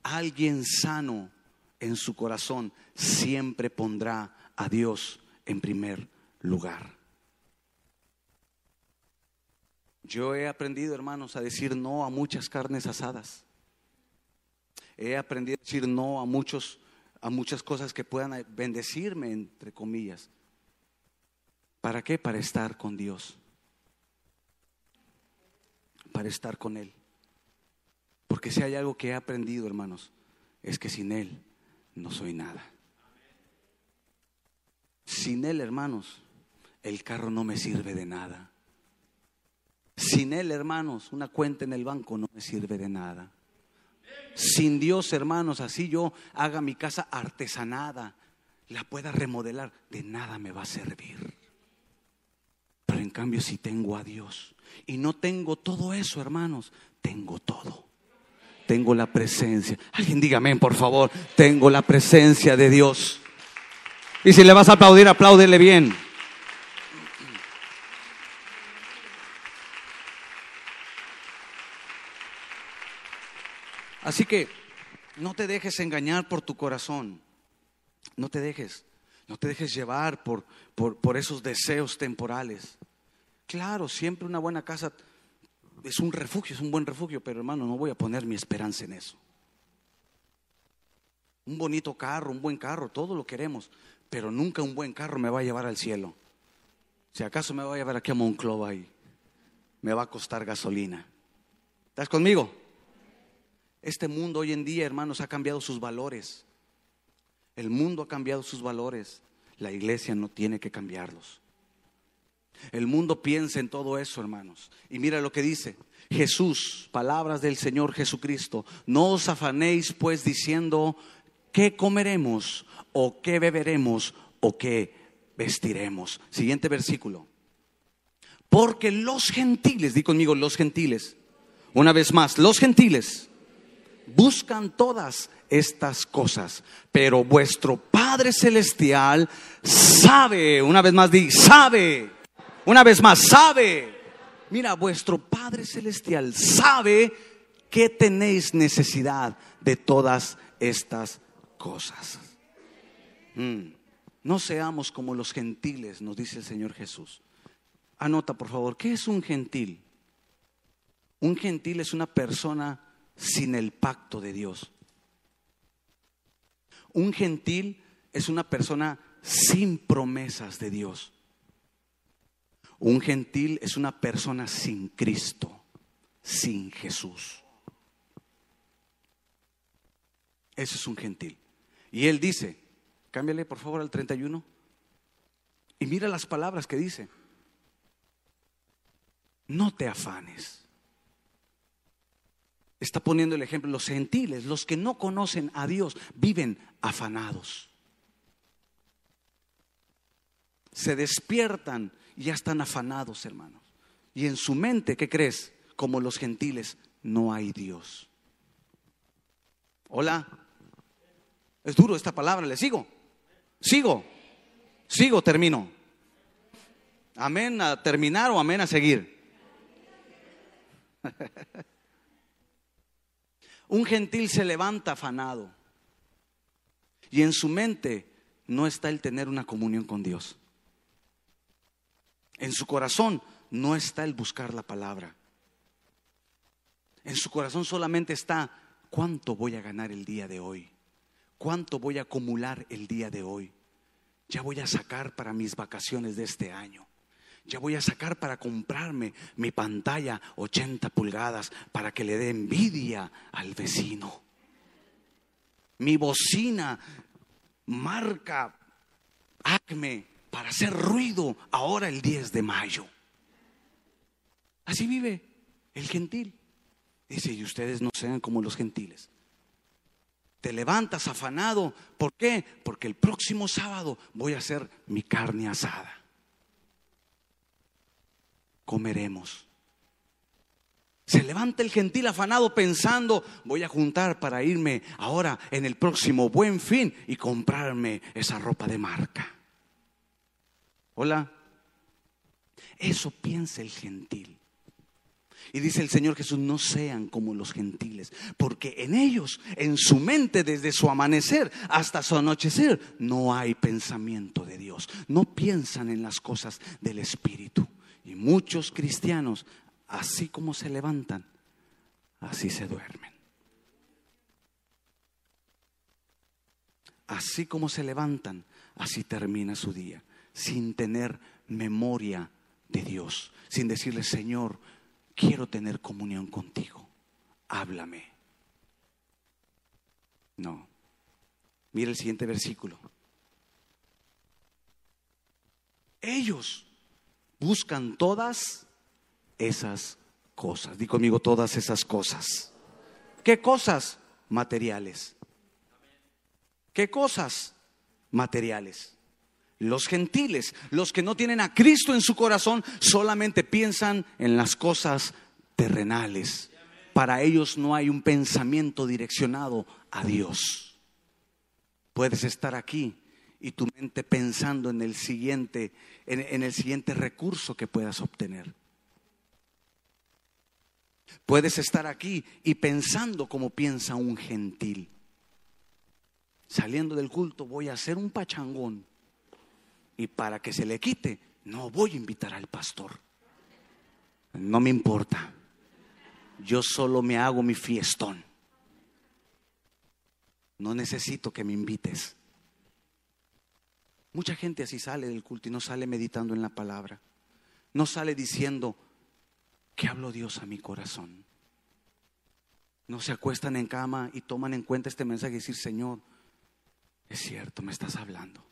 [SPEAKER 1] Alguien sano en su corazón siempre pondrá a Dios en primer lugar. Yo he aprendido, hermanos, a decir no a muchas carnes asadas. He aprendido a decir no a muchos a muchas cosas que puedan bendecirme entre comillas. ¿Para qué? Para estar con Dios. Para estar con Él. Porque si hay algo que he aprendido, hermanos, es que sin Él no soy nada. Sin Él, hermanos, el carro no me sirve de nada. Sin Él, hermanos, una cuenta en el banco no me sirve de nada. Sin Dios, hermanos, así yo haga mi casa artesanada, la pueda remodelar, de nada me va a servir. Pero en cambio, si tengo a Dios y no tengo todo eso, hermanos, tengo todo. Tengo la presencia. Alguien dígame, por favor, tengo la presencia de Dios. Y si le vas a aplaudir, apláudele bien. Así que no te dejes engañar por tu corazón. No te dejes. No te dejes llevar por, por, esos deseos temporales. Claro, siempre una buena casa es un refugio, es un buen refugio, pero hermano, no voy a poner mi esperanza en eso. Un bonito carro, un buen carro, todo lo queremos, pero nunca un buen carro me va a llevar al cielo. Si acaso me va a llevar aquí a Monclova y me va a costar gasolina. ¿Estás conmigo? Este mundo hoy en día, hermanos, ha cambiado sus valores. El mundo ha cambiado sus valores. La iglesia no tiene que cambiarlos. El mundo piensa en todo eso, hermanos. Y mira lo que dice Jesús, palabras del Señor Jesucristo. No os afanéis pues diciendo, ¿qué comeremos? ¿O qué beberemos? ¿O qué vestiremos? Siguiente versículo. Porque los gentiles, di conmigo, los gentiles. Una vez más, los gentiles buscan todas estas cosas, pero vuestro Padre Celestial sabe, una vez más di, sabe, una vez más, sabe. Mira, vuestro Padre Celestial sabe que tenéis necesidad de todas estas cosas. Mm. No seamos como los gentiles, nos dice el Señor Jesús. Anota, por favor, ¿qué es un gentil? Un gentil es una persona sin el pacto de Dios. Un gentil es una persona sin promesas de Dios. Un gentil es una persona sin Cristo, sin Jesús. Eso es un gentil. Y él dice, cámbiale por favor al 31. Y mira las palabras que dice. No te afanes está poniendo el ejemplo, los gentiles, los que no conocen a Dios, viven afanados. Se despiertan y ya están afanados, hermanos. Y en su mente, ¿qué crees? Como los gentiles, no hay Dios. Hola. Es duro esta palabra, ¿le sigo? Sigo. Sigo, termino. Amén a terminar o amén a seguir. *laughs* Un gentil se levanta afanado y en su mente no está el tener una comunión con Dios. En su corazón no está el buscar la palabra. En su corazón solamente está cuánto voy a ganar el día de hoy, cuánto voy a acumular el día de hoy. Ya voy a sacar para mis vacaciones de este año. Ya voy a sacar para comprarme mi pantalla 80 pulgadas para que le dé envidia al vecino. Mi bocina marca Acme para hacer ruido ahora el 10 de mayo. Así vive el gentil. Dice, y ustedes no sean como los gentiles. Te levantas afanado. ¿Por qué? Porque el próximo sábado voy a hacer mi carne asada. Comeremos. Se levanta el gentil afanado pensando, voy a juntar para irme ahora en el próximo buen fin y comprarme esa ropa de marca. Hola. Eso piensa el gentil. Y dice el Señor Jesús, no sean como los gentiles, porque en ellos, en su mente, desde su amanecer hasta su anochecer, no hay pensamiento de Dios. No piensan en las cosas del Espíritu. Y muchos cristianos, así como se levantan, así se duermen. Así como se levantan, así termina su día, sin tener memoria de Dios, sin decirle, Señor, quiero tener comunión contigo, háblame. No. Mira el siguiente versículo. Ellos buscan todas esas cosas. Di conmigo todas esas cosas. ¿Qué cosas? Materiales. ¿Qué cosas? Materiales. Los gentiles, los que no tienen a Cristo en su corazón, solamente piensan en las cosas terrenales. Para ellos no hay un pensamiento direccionado a Dios. Puedes estar aquí y tu mente pensando en el siguiente, en, el siguiente recurso que puedas obtener. Puedes estar aquí y pensando como piensa un gentil. Saliendo del culto voy a hacer un pachangón y para que se le quite, no voy a invitar al pastor. No me importa. Yo solo me hago mi fiestón. No necesito que me invites. Mucha gente así sale del culto y no sale meditando en la palabra. No sale diciendo, ¿qué habló Dios a mi corazón? No se acuestan en cama y toman en cuenta este mensaje y decir, Señor, es cierto, me estás hablando.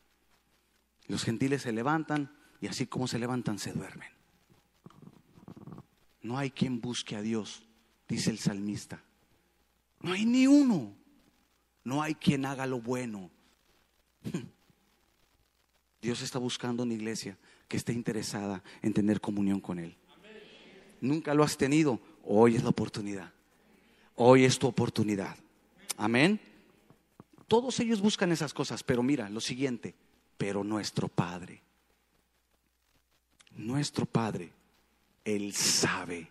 [SPEAKER 1] Los gentiles se levantan y así como se levantan se duermen. No hay quien busque a Dios, dice el salmista. No hay ni uno. No hay quien haga lo bueno. Dios está buscando una iglesia que esté interesada en tener comunión con Él. Nunca lo has tenido. Hoy es la oportunidad. Hoy es tu oportunidad. Amén. Todos ellos buscan esas cosas, pero mira, lo siguiente, pero nuestro Padre, nuestro Padre, Él sabe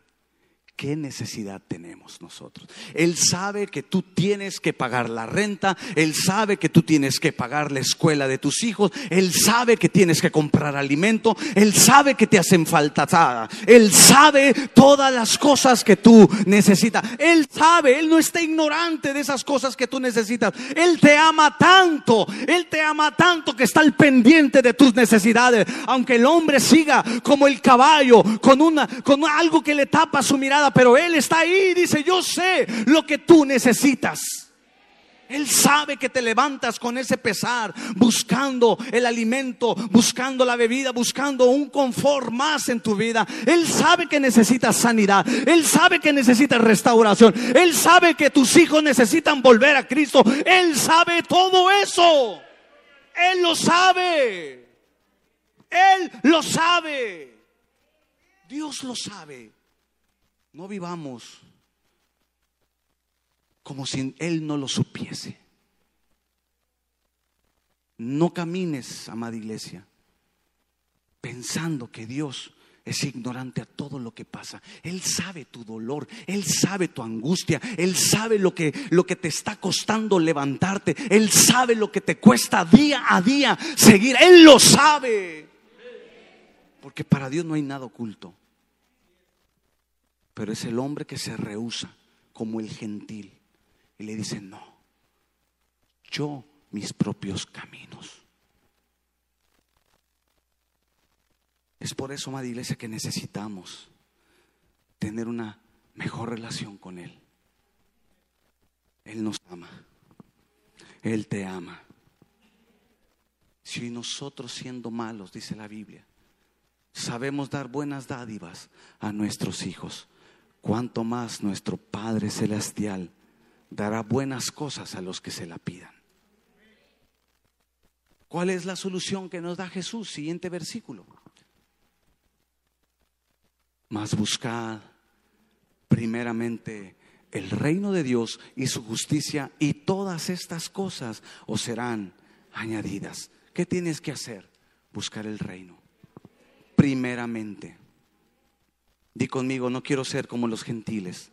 [SPEAKER 1] ¿Qué necesidad tenemos nosotros? Él sabe que tú tienes que pagar la renta, Él sabe que tú tienes que pagar la escuela de tus hijos, Él sabe que tienes que comprar alimento, Él sabe que te hacen falta, Él sabe todas las cosas que tú necesitas, Él sabe, Él no está ignorante de esas cosas que tú necesitas, Él te ama tanto, Él te ama tanto que está al pendiente de tus necesidades, aunque el hombre siga como el caballo, con, una, con algo que le tapa su mirada pero Él está ahí y dice, yo sé lo que tú necesitas. Él sabe que te levantas con ese pesar, buscando el alimento, buscando la bebida, buscando un confort más en tu vida. Él sabe que necesitas sanidad. Él sabe que necesitas restauración. Él sabe que tus hijos necesitan volver a Cristo. Él sabe todo eso. Él lo sabe. Él lo sabe. Dios lo sabe. No vivamos como si Él no lo supiese. No camines, amada iglesia, pensando que Dios es ignorante a todo lo que pasa. Él sabe tu dolor, Él sabe tu angustia, Él sabe lo que, lo que te está costando levantarte, Él sabe lo que te cuesta día a día seguir, Él lo sabe. Porque para Dios no hay nada oculto. Pero es el hombre que se rehúsa como el gentil y le dice, no, yo mis propios caminos. Es por eso, amada iglesia, que necesitamos tener una mejor relación con Él. Él nos ama. Él te ama. Si nosotros siendo malos, dice la Biblia, sabemos dar buenas dádivas a nuestros hijos, cuanto más nuestro Padre Celestial dará buenas cosas a los que se la pidan. ¿Cuál es la solución que nos da Jesús? Siguiente versículo. Más buscad primeramente el reino de Dios y su justicia y todas estas cosas os serán añadidas. ¿Qué tienes que hacer? Buscar el reino. Primeramente. Di conmigo, no quiero ser como los gentiles.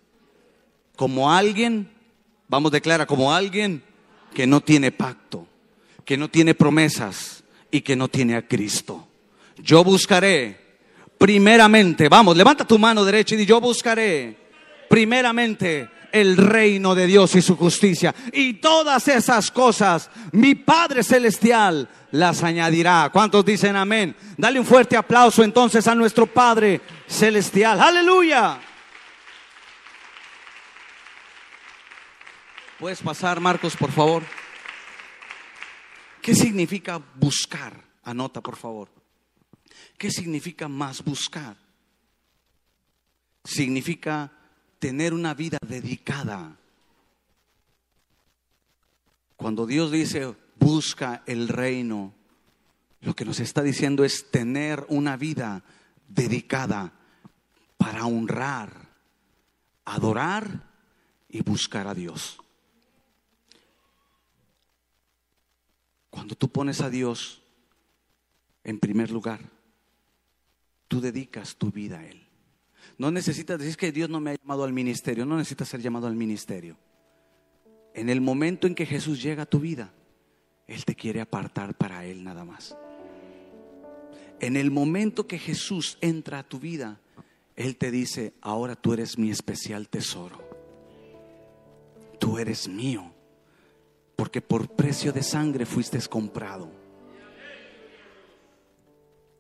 [SPEAKER 1] Como alguien, vamos, declara, como alguien que no tiene pacto, que no tiene promesas y que no tiene a Cristo. Yo buscaré primeramente, vamos, levanta tu mano derecha y di, yo buscaré primeramente el reino de Dios y su justicia. Y todas esas cosas mi Padre Celestial las añadirá. ¿Cuántos dicen amén? Dale un fuerte aplauso entonces a nuestro Padre Celestial. Aleluya. Puedes pasar, Marcos, por favor. ¿Qué significa buscar? Anota, por favor. ¿Qué significa más buscar? Significa tener una vida dedicada. Cuando Dios dice, busca el reino, lo que nos está diciendo es tener una vida dedicada para honrar, adorar y buscar a Dios. Cuando tú pones a Dios en primer lugar, tú dedicas tu vida a Él. No necesitas decir que Dios no me ha llamado al ministerio, no necesitas ser llamado al ministerio. En el momento en que Jesús llega a tu vida, Él te quiere apartar para Él nada más. En el momento que Jesús entra a tu vida, Él te dice, ahora tú eres mi especial tesoro. Tú eres mío, porque por precio de sangre fuiste comprado.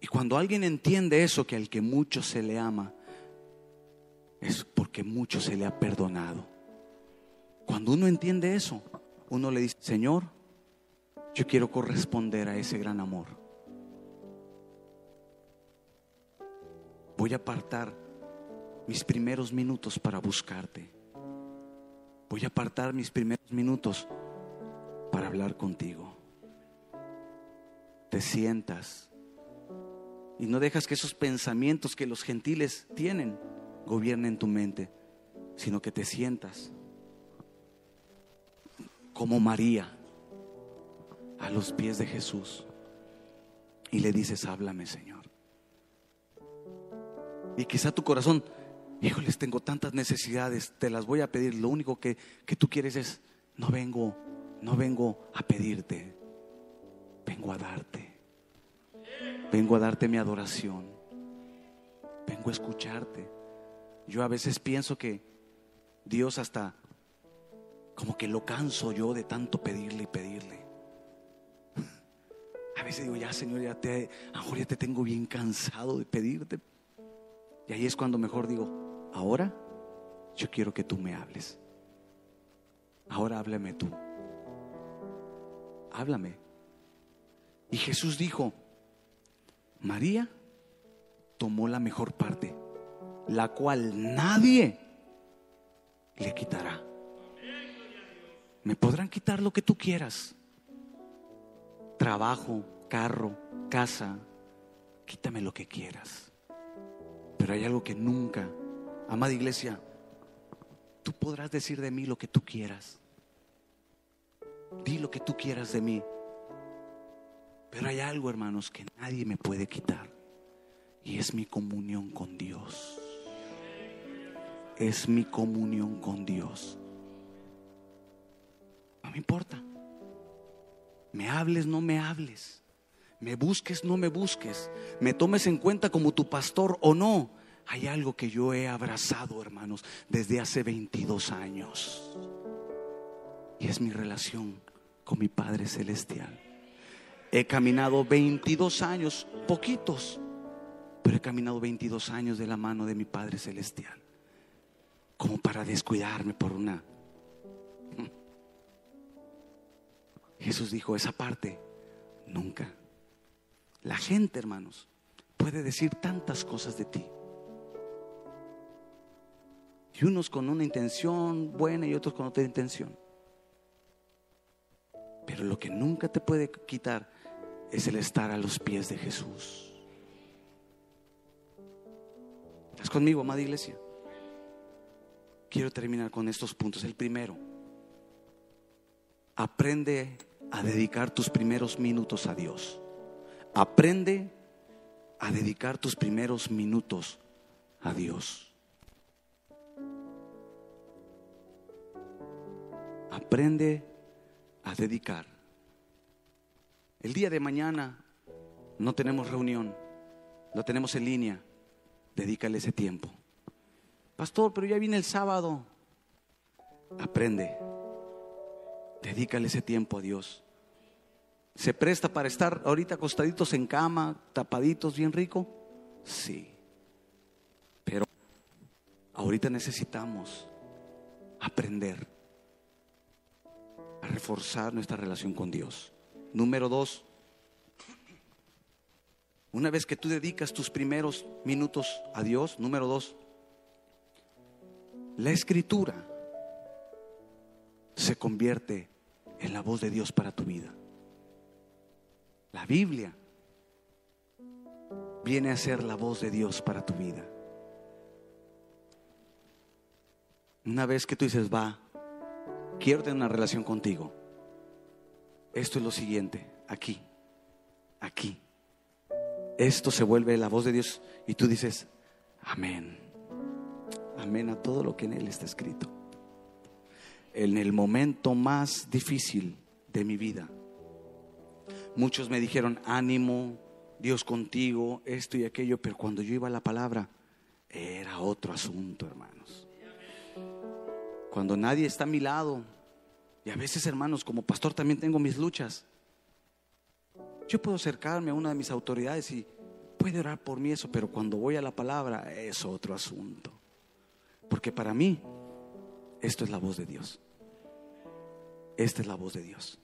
[SPEAKER 1] Y cuando alguien entiende eso, que al que mucho se le ama, es porque mucho se le ha perdonado. Cuando uno entiende eso, uno le dice, Señor, yo quiero corresponder a ese gran amor. Voy a apartar mis primeros minutos para buscarte. Voy a apartar mis primeros minutos para hablar contigo. Te sientas y no dejas que esos pensamientos que los gentiles tienen gobiernen tu mente, sino que te sientas como María a los pies de Jesús y le dices, háblame Señor. Y quizá tu corazón, híjoles, tengo tantas necesidades, te las voy a pedir. Lo único que, que tú quieres es, no vengo, no vengo a pedirte, vengo a darte. Vengo a darte mi adoración. Vengo a escucharte. Yo a veces pienso que Dios hasta como que lo canso yo de tanto pedirle y pedirle. A veces digo, ya Señor, ya te, ahora ya te tengo bien cansado de pedirte. Y ahí es cuando mejor digo, ahora yo quiero que tú me hables. Ahora háblame tú. Háblame. Y Jesús dijo, María tomó la mejor parte, la cual nadie le quitará. Me podrán quitar lo que tú quieras. Trabajo, carro, casa, quítame lo que quieras. Pero hay algo que nunca, amada iglesia, tú podrás decir de mí lo que tú quieras. Di lo que tú quieras de mí. Pero hay algo, hermanos, que nadie me puede quitar. Y es mi comunión con Dios. Es mi comunión con Dios. No me importa. Me hables, no me hables. me busques, no me busques, me tomes en cuenta como tu pastor o no, hay algo que yo he abrazado, hermanos, desde hace 22 años. Y es mi relación con mi Padre Celestial. He caminado 22 años, poquitos, pero he caminado 22 años de la mano de mi Padre Celestial, como para descuidarme por una... Jesús dijo, esa parte, nunca. La gente, hermanos, puede decir tantas cosas de ti. Y unos con una intención buena y otros con otra intención. Pero lo que nunca te puede quitar es el estar a los pies de Jesús. ¿Estás conmigo, amada iglesia? Quiero terminar con estos puntos. El primero, aprende a dedicar tus primeros minutos a Dios. Aprende a dedicar tus primeros minutos a Dios. Aprende a dedicar. El día de mañana no tenemos reunión, lo tenemos en línea. Dedícale ese tiempo. Pastor, pero ya viene el sábado. Aprende. Dedícale ese tiempo a Dios. ¿Se presta para estar ahorita acostaditos en cama, tapaditos, bien rico? Sí. Pero ahorita necesitamos aprender a reforzar nuestra relación con Dios. Número dos, una vez que tú dedicas tus primeros minutos a Dios, número dos, la escritura se convierte en la voz de Dios para tu vida. La Biblia viene a ser la voz de Dios para tu vida. Una vez que tú dices, va, quiero tener una relación contigo. Esto es lo siguiente, aquí, aquí. Esto se vuelve la voz de Dios y tú dices, amén. Amén a todo lo que en Él está escrito. En el momento más difícil de mi vida, muchos me dijeron, ánimo, Dios contigo, esto y aquello, pero cuando yo iba a la palabra, era otro asunto, hermanos. Cuando nadie está a mi lado, y a veces, hermanos, como pastor también tengo mis luchas. Yo puedo acercarme a una de mis autoridades y puede orar por mí eso, pero cuando voy a la palabra es otro asunto. Porque para mí, esto es la voz de Dios. Esta es la voz de Dios.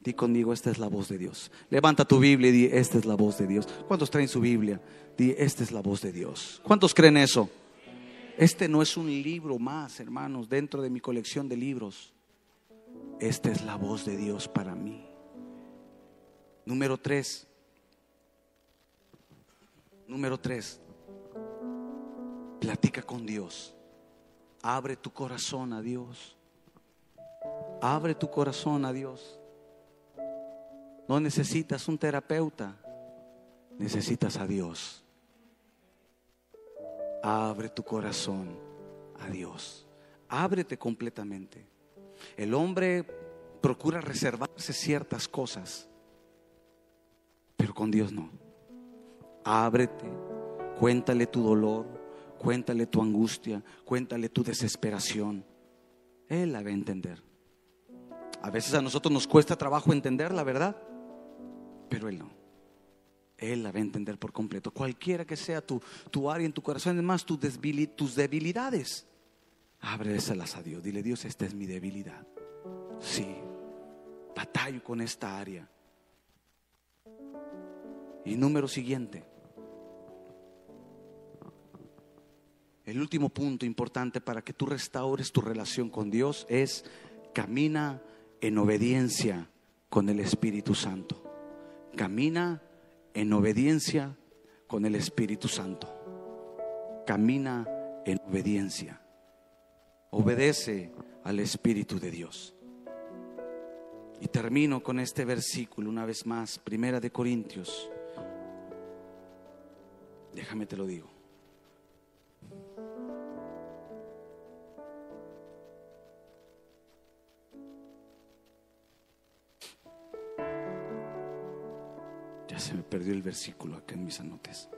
[SPEAKER 1] Di conmigo, esta es la voz de Dios. Levanta tu Biblia y di, esta es la voz de Dios. ¿Cuántos traen su Biblia? Di, esta es la voz de Dios. ¿Cuántos creen eso? Este no es un libro más, hermanos, dentro de mi colección de libros. Esta es la voz de Dios para mí. Número tres. Número tres. Platica con Dios. Abre tu corazón a Dios. Abre tu corazón a Dios. No necesitas un terapeuta. Necesitas a Dios. Abre tu corazón a Dios. Ábrete completamente. El hombre procura reservarse ciertas cosas, pero con Dios no. Ábrete, cuéntale tu dolor, cuéntale tu angustia, cuéntale tu desesperación. Él la va a entender. A veces a nosotros nos cuesta trabajo entender la verdad, pero Él no. Él la va a entender por completo. Cualquiera que sea tu, tu área en tu corazón, además tus, tus debilidades, ábreselas a Dios. Dile, Dios, esta es mi debilidad. Sí, batallo con esta área. Y número siguiente. El último punto importante para que tú restaures tu relación con Dios es camina en obediencia con el Espíritu Santo. Camina en obediencia con el Espíritu Santo. Camina en obediencia. Obedece al Espíritu de Dios. Y termino con este versículo una vez más, Primera de Corintios. Déjame te lo digo. Se me perdió el versículo acá en mis anotes.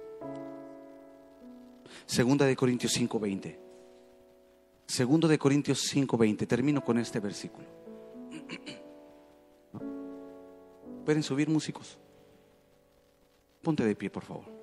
[SPEAKER 1] Segunda de Corintios 5:20. Segundo de Corintios 5:20. Termino con este versículo. ¿Pueden subir músicos? Ponte de pie, por favor.